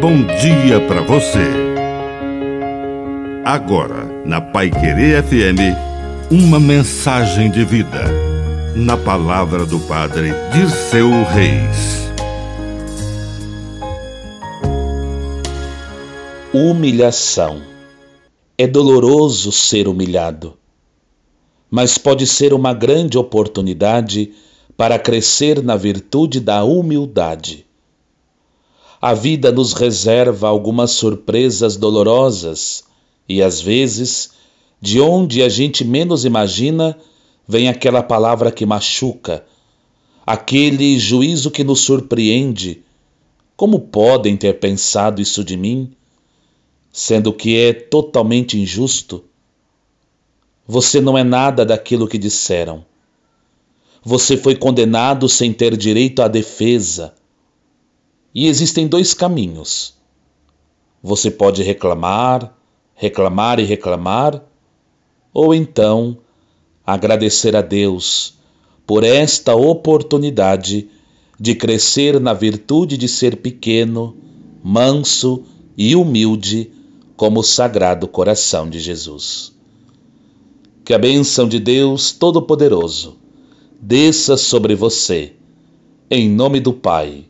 bom dia para você. Agora, na Pai Querer FM, uma mensagem de vida. Na palavra do Padre Dirceu Reis. Humilhação. É doloroso ser humilhado, mas pode ser uma grande oportunidade para crescer na virtude da humildade. A vida nos reserva algumas surpresas dolorosas e às vezes, de onde a gente menos imagina, vem aquela palavra que machuca, aquele juízo que nos surpreende. Como podem ter pensado isso de mim? Sendo que é totalmente injusto. Você não é nada daquilo que disseram. Você foi condenado sem ter direito à defesa e existem dois caminhos. Você pode reclamar, reclamar e reclamar, ou então agradecer a Deus por esta oportunidade de crescer na virtude de ser pequeno, manso e humilde como o Sagrado Coração de Jesus. Que a bênção de Deus Todo-Poderoso desça sobre você, em nome do Pai